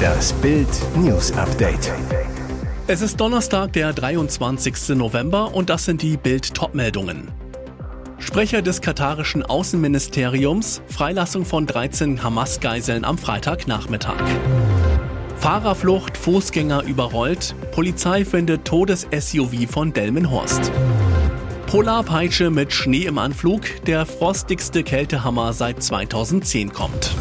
Das Bild News Update. Es ist Donnerstag, der 23. November und das sind die Bild Topmeldungen. Sprecher des katarischen Außenministeriums, Freilassung von 13 Hamas-Geiseln am Freitagnachmittag. Fahrerflucht, Fußgänger überrollt, Polizei findet Todes-SUV von Delmenhorst. Polarpeitsche mit Schnee im Anflug, der frostigste Kältehammer seit 2010 kommt.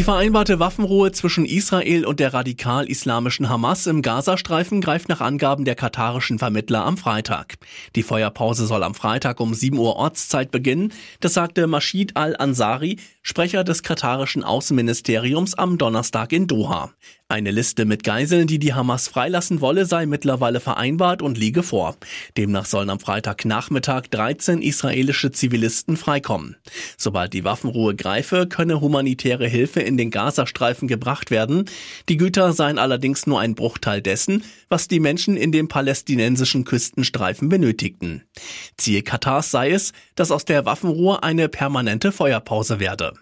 Die vereinbarte Waffenruhe zwischen Israel und der radikal-islamischen Hamas im Gazastreifen greift nach Angaben der katarischen Vermittler am Freitag. Die Feuerpause soll am Freitag um 7 Uhr Ortszeit beginnen. Das sagte Mashid al-Ansari, Sprecher des katarischen Außenministeriums am Donnerstag in Doha. Eine Liste mit Geiseln, die die Hamas freilassen wolle, sei mittlerweile vereinbart und liege vor. Demnach sollen am Freitagnachmittag 13 israelische Zivilisten freikommen. Sobald die Waffenruhe greife, könne humanitäre Hilfe in den Gazastreifen gebracht werden. Die Güter seien allerdings nur ein Bruchteil dessen, was die Menschen in dem palästinensischen Küstenstreifen benötigten. Ziel Katars sei es, dass aus der Waffenruhe eine permanente Feuerpause werde.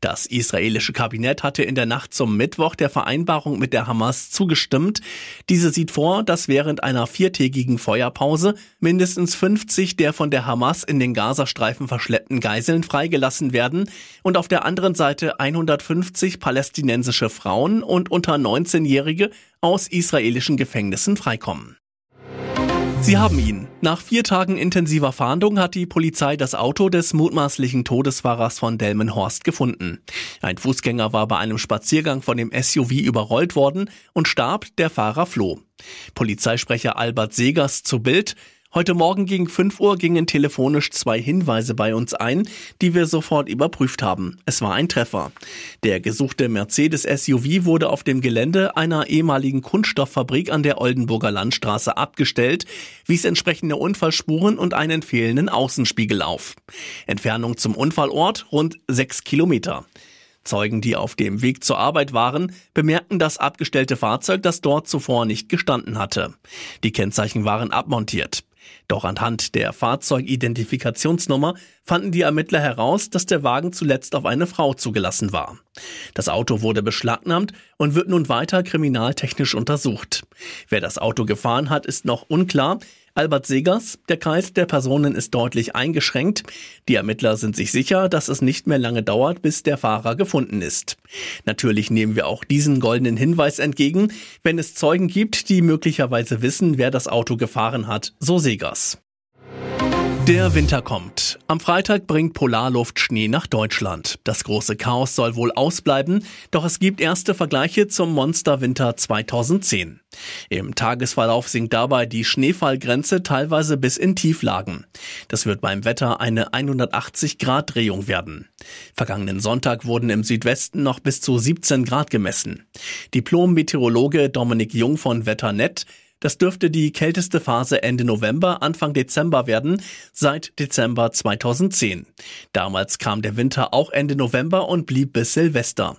Das israelische Kabinett hatte in der Nacht zum Mittwoch der Vereinbarung mit der Hamas zugestimmt. Diese sieht vor, dass während einer viertägigen Feuerpause mindestens 50 der von der Hamas in den Gazastreifen verschleppten Geiseln freigelassen werden und auf der anderen Seite 150 palästinensische Frauen und unter 19-Jährige aus israelischen Gefängnissen freikommen. Sie haben ihn. Nach vier Tagen intensiver Fahndung hat die Polizei das Auto des mutmaßlichen Todesfahrers von Delmenhorst gefunden. Ein Fußgänger war bei einem Spaziergang von dem SUV überrollt worden und starb, der Fahrer floh. Polizeisprecher Albert Segers zu Bild. Heute Morgen gegen 5 Uhr gingen telefonisch zwei Hinweise bei uns ein, die wir sofort überprüft haben. Es war ein Treffer. Der gesuchte Mercedes SUV wurde auf dem Gelände einer ehemaligen Kunststofffabrik an der Oldenburger Landstraße abgestellt, wies entsprechende Unfallspuren und einen fehlenden Außenspiegel auf. Entfernung zum Unfallort rund sechs Kilometer. Zeugen, die auf dem Weg zur Arbeit waren, bemerkten das abgestellte Fahrzeug, das dort zuvor nicht gestanden hatte. Die Kennzeichen waren abmontiert. Doch anhand der Fahrzeugidentifikationsnummer fanden die Ermittler heraus, dass der Wagen zuletzt auf eine Frau zugelassen war. Das Auto wurde beschlagnahmt und wird nun weiter kriminaltechnisch untersucht. Wer das Auto gefahren hat, ist noch unklar. Albert Segers, der Kreis der Personen ist deutlich eingeschränkt. Die Ermittler sind sich sicher, dass es nicht mehr lange dauert, bis der Fahrer gefunden ist. Natürlich nehmen wir auch diesen goldenen Hinweis entgegen, wenn es Zeugen gibt, die möglicherweise wissen, wer das Auto gefahren hat, so Segers. Der Winter kommt. Am Freitag bringt Polarluft Schnee nach Deutschland. Das große Chaos soll wohl ausbleiben, doch es gibt erste Vergleiche zum Monsterwinter 2010. Im Tagesverlauf sinkt dabei die Schneefallgrenze teilweise bis in Tieflagen. Das wird beim Wetter eine 180 Grad Drehung werden. Vergangenen Sonntag wurden im Südwesten noch bis zu 17 Grad gemessen. Diplom-Meteorologe Dominik Jung von Wetternet das dürfte die kälteste Phase Ende November, Anfang Dezember werden, seit Dezember 2010. Damals kam der Winter auch Ende November und blieb bis Silvester.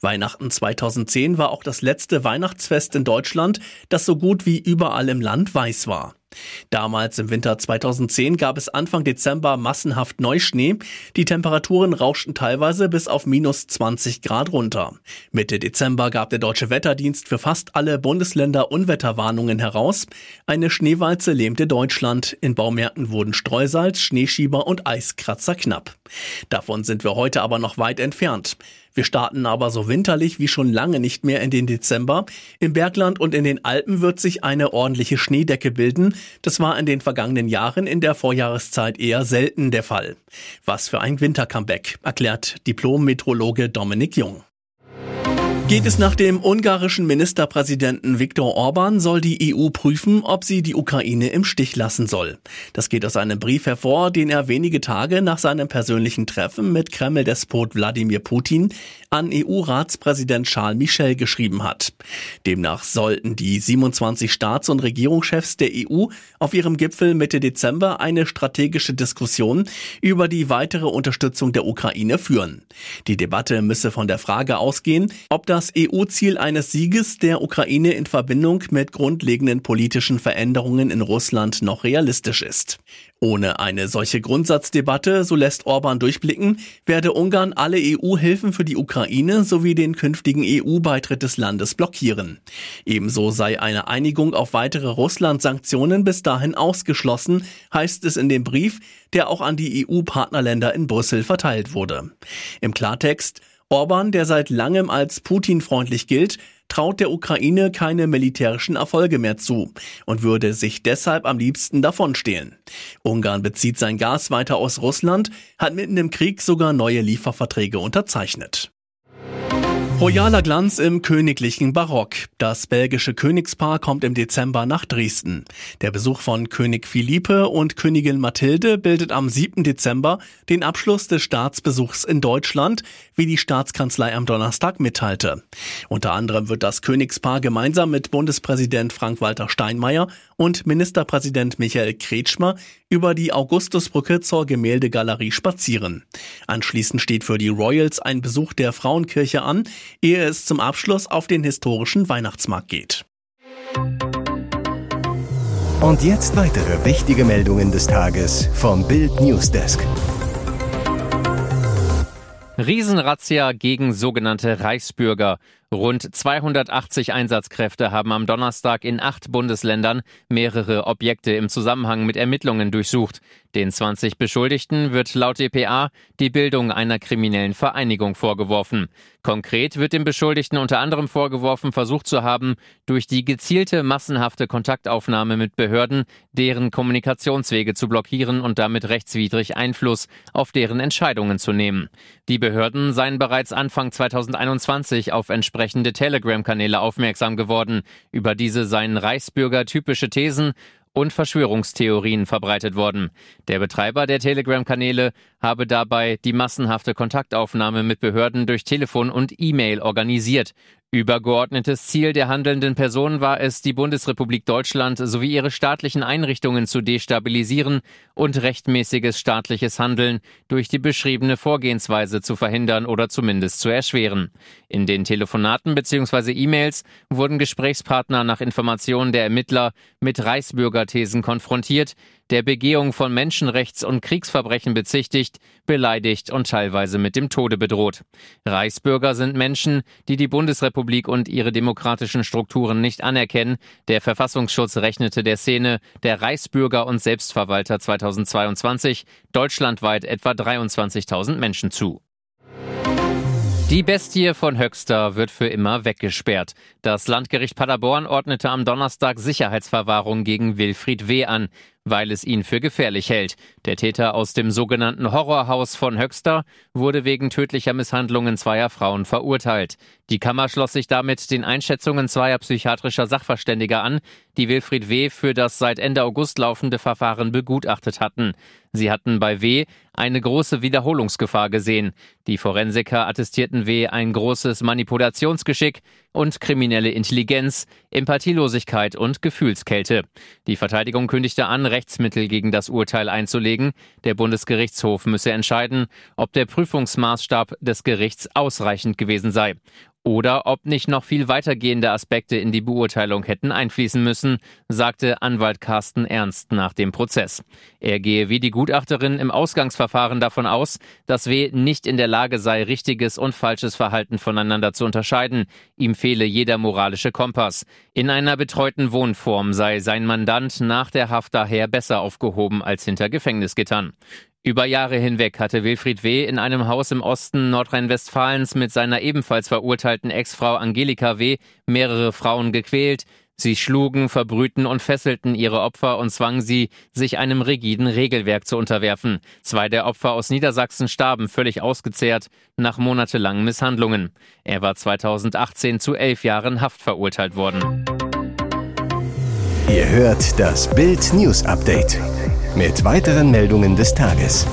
Weihnachten 2010 war auch das letzte Weihnachtsfest in Deutschland, das so gut wie überall im Land weiß war. Damals im Winter 2010 gab es Anfang Dezember massenhaft Neuschnee. Die Temperaturen rauschten teilweise bis auf minus 20 Grad runter. Mitte Dezember gab der Deutsche Wetterdienst für fast alle Bundesländer Unwetterwarnungen heraus. Eine Schneewalze lähmte Deutschland. In Baumärkten wurden Streusalz, Schneeschieber und Eiskratzer knapp. Davon sind wir heute aber noch weit entfernt. Wir starten aber so winterlich wie schon lange nicht mehr in den Dezember. Im Bergland und in den Alpen wird sich eine ordentliche Schneedecke bilden. Das war in den vergangenen Jahren in der Vorjahreszeit eher selten der Fall. Was für ein Wintercomeback, erklärt Diplom-Metrologe Dominik Jung. Geht es nach dem ungarischen Ministerpräsidenten Viktor Orban, soll die EU prüfen, ob sie die Ukraine im Stich lassen soll. Das geht aus einem Brief hervor, den er wenige Tage nach seinem persönlichen Treffen mit Kreml-Despot Wladimir Putin an EU-Ratspräsident Charles Michel geschrieben hat. Demnach sollten die 27 Staats- und Regierungschefs der EU auf ihrem Gipfel Mitte Dezember eine strategische Diskussion über die weitere Unterstützung der Ukraine führen. Die Debatte müsse von der Frage ausgehen, ob das das EU-Ziel eines Sieges der Ukraine in Verbindung mit grundlegenden politischen Veränderungen in Russland noch realistisch ist. Ohne eine solche Grundsatzdebatte, so lässt Orban durchblicken, werde Ungarn alle EU-Hilfen für die Ukraine sowie den künftigen EU-Beitritt des Landes blockieren. Ebenso sei eine Einigung auf weitere Russland-Sanktionen bis dahin ausgeschlossen, heißt es in dem Brief, der auch an die EU-Partnerländer in Brüssel verteilt wurde. Im Klartext, Orban, der seit langem als Putin-freundlich gilt, traut der Ukraine keine militärischen Erfolge mehr zu und würde sich deshalb am liebsten davonstehlen. Ungarn bezieht sein Gas weiter aus Russland, hat mitten im Krieg sogar neue Lieferverträge unterzeichnet. Royaler Glanz im königlichen Barock. Das belgische Königspaar kommt im Dezember nach Dresden. Der Besuch von König Philippe und Königin Mathilde bildet am 7. Dezember den Abschluss des Staatsbesuchs in Deutschland, wie die Staatskanzlei am Donnerstag mitteilte. Unter anderem wird das Königspaar gemeinsam mit Bundespräsident Frank-Walter Steinmeier und Ministerpräsident Michael Kretschmer über die Augustusbrücke zur Gemäldegalerie spazieren. Anschließend steht für die Royals ein Besuch der Frauenkirche an, ehe es zum Abschluss auf den historischen Weihnachtsmarkt geht. Und jetzt weitere wichtige Meldungen des Tages vom Bild Newsdesk. Riesenrazzia gegen sogenannte Reichsbürger. Rund 280 Einsatzkräfte haben am Donnerstag in acht Bundesländern mehrere Objekte im Zusammenhang mit Ermittlungen durchsucht. Den 20 Beschuldigten wird laut DPA die Bildung einer kriminellen Vereinigung vorgeworfen. Konkret wird dem Beschuldigten unter anderem vorgeworfen, versucht zu haben, durch die gezielte massenhafte Kontaktaufnahme mit Behörden deren Kommunikationswege zu blockieren und damit rechtswidrig Einfluss auf deren Entscheidungen zu nehmen. Die Behörden seien bereits Anfang 2021 auf entsprechende Telegram-Kanäle aufmerksam geworden. Über diese seien Reichsbürger typische Thesen und Verschwörungstheorien verbreitet worden. Der Betreiber der Telegram-Kanäle habe dabei die massenhafte Kontaktaufnahme mit Behörden durch Telefon und E-Mail organisiert. Übergeordnetes Ziel der handelnden Personen war es, die Bundesrepublik Deutschland sowie ihre staatlichen Einrichtungen zu destabilisieren und rechtmäßiges staatliches Handeln durch die beschriebene Vorgehensweise zu verhindern oder zumindest zu erschweren. In den Telefonaten bzw. E-Mails wurden Gesprächspartner nach Informationen der Ermittler mit Reichsbürgerthesen konfrontiert, der Begehung von Menschenrechts- und Kriegsverbrechen bezichtigt, beleidigt und teilweise mit dem Tode bedroht. Reichsbürger sind Menschen, die die Bundesrepublik und ihre demokratischen Strukturen nicht anerkennen. Der Verfassungsschutz rechnete der Szene der Reichsbürger und Selbstverwalter 2022 deutschlandweit etwa 23.000 Menschen zu. Die Bestie von Höxter wird für immer weggesperrt. Das Landgericht Paderborn ordnete am Donnerstag Sicherheitsverwahrung gegen Wilfried W. an weil es ihn für gefährlich hält. Der Täter aus dem sogenannten Horrorhaus von Höxter wurde wegen tödlicher Misshandlungen zweier Frauen verurteilt. Die Kammer schloss sich damit den Einschätzungen zweier psychiatrischer Sachverständiger an, die Wilfried W. für das seit Ende August laufende Verfahren begutachtet hatten. Sie hatten bei W. eine große Wiederholungsgefahr gesehen. Die Forensiker attestierten W. ein großes Manipulationsgeschick und kriminelle Intelligenz, Empathielosigkeit und Gefühlskälte. Die Verteidigung kündigte an, Rechtsmittel gegen das Urteil einzulegen. Der Bundesgerichtshof müsse entscheiden, ob der Prüfungsmaßstab des Gerichts ausreichend gewesen sei oder ob nicht noch viel weitergehende Aspekte in die Beurteilung hätten einfließen müssen, sagte Anwalt Carsten Ernst nach dem Prozess. Er gehe wie die Gutachterin im Ausgangsverfahren davon aus, dass W. nicht in der Lage sei, richtiges und falsches Verhalten voneinander zu unterscheiden. Ihm fehle jeder moralische Kompass. In einer betreuten Wohnform sei sein Mandant nach der Haft daher besser aufgehoben als hinter Gefängnisgittern. Über Jahre hinweg hatte Wilfried W. in einem Haus im Osten Nordrhein-Westfalens mit seiner ebenfalls verurteilten Ex-Frau Angelika W. mehrere Frauen gequält. Sie schlugen, verbrühten und fesselten ihre Opfer und zwangen sie, sich einem rigiden Regelwerk zu unterwerfen. Zwei der Opfer aus Niedersachsen starben völlig ausgezehrt nach monatelangen Misshandlungen. Er war 2018 zu elf Jahren Haft verurteilt worden. Ihr hört das Bild News Update mit weiteren Meldungen des Tages.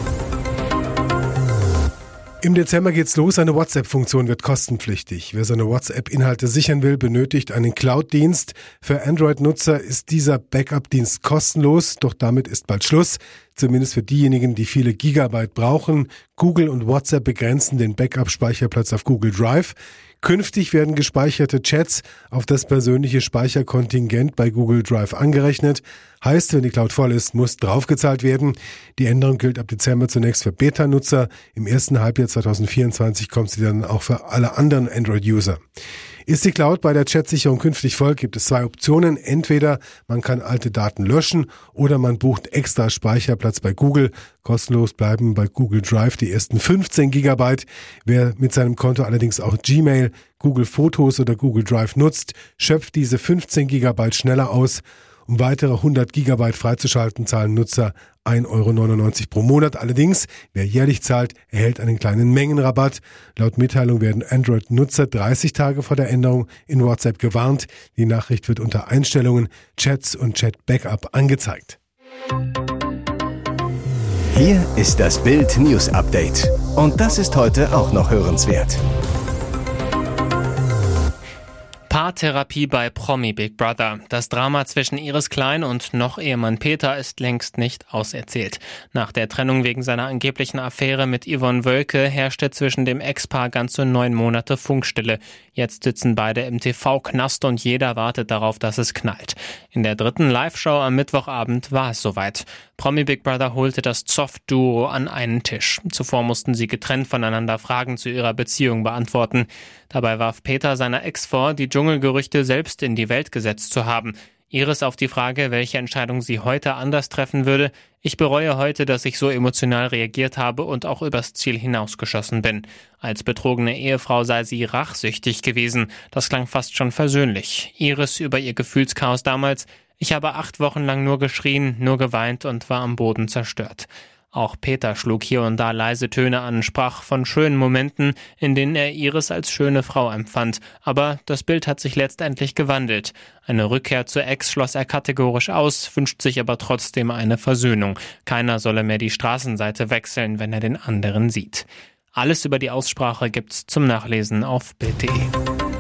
Im Dezember geht's los. Eine WhatsApp-Funktion wird kostenpflichtig. Wer seine WhatsApp-Inhalte sichern will, benötigt einen Cloud-Dienst. Für Android-Nutzer ist dieser Backup-Dienst kostenlos, doch damit ist bald Schluss. Zumindest für diejenigen, die viele Gigabyte brauchen. Google und WhatsApp begrenzen den Backup-Speicherplatz auf Google Drive. Künftig werden gespeicherte Chats auf das persönliche Speicherkontingent bei Google Drive angerechnet. Heißt, wenn die Cloud voll ist, muss draufgezahlt werden. Die Änderung gilt ab Dezember zunächst für Beta-Nutzer. Im ersten Halbjahr 2024 kommt sie dann auch für alle anderen Android-User. Ist die Cloud bei der Chatsicherung künftig voll, gibt es zwei Optionen. Entweder man kann alte Daten löschen oder man bucht extra Speicherplatz bei Google. Kostenlos bleiben bei Google Drive die ersten 15 Gigabyte. Wer mit seinem Konto allerdings auch Gmail, Google Fotos oder Google Drive nutzt, schöpft diese 15 Gigabyte schneller aus. Um weitere 100 Gigabyte freizuschalten, zahlen Nutzer 1,99 Euro pro Monat. Allerdings, wer jährlich zahlt, erhält einen kleinen Mengenrabatt. Laut Mitteilung werden Android-Nutzer 30 Tage vor der Änderung in WhatsApp gewarnt. Die Nachricht wird unter Einstellungen, Chats und Chat-Backup angezeigt. Hier ist das Bild News Update. Und das ist heute auch noch hörenswert. Paartherapie bei Promi Big Brother. Das Drama zwischen Iris Klein und noch Ehemann Peter ist längst nicht auserzählt. Nach der Trennung wegen seiner angeblichen Affäre mit Yvonne Wölke herrschte zwischen dem Ex-Paar ganze neun Monate Funkstille. Jetzt sitzen beide im TV-Knast und jeder wartet darauf, dass es knallt. In der dritten Live-Show am Mittwochabend war es soweit. Promi Big Brother holte das Zoff-Duo an einen Tisch. Zuvor mussten sie getrennt voneinander Fragen zu ihrer Beziehung beantworten. Dabei warf Peter seiner Ex vor, die Dschungelgerüchte selbst in die Welt gesetzt zu haben. Iris auf die Frage, welche Entscheidung sie heute anders treffen würde. Ich bereue heute, dass ich so emotional reagiert habe und auch übers Ziel hinausgeschossen bin. Als betrogene Ehefrau sei sie rachsüchtig gewesen. Das klang fast schon versöhnlich. Iris über ihr Gefühlschaos damals. Ich habe acht Wochen lang nur geschrien, nur geweint und war am Boden zerstört. Auch Peter schlug hier und da leise Töne an, sprach von schönen Momenten, in denen er Iris als schöne Frau empfand. Aber das Bild hat sich letztendlich gewandelt. Eine Rückkehr zur Ex schloss er kategorisch aus, wünscht sich aber trotzdem eine Versöhnung. Keiner solle mehr die Straßenseite wechseln, wenn er den anderen sieht. Alles über die Aussprache gibt's zum Nachlesen auf Bild.de.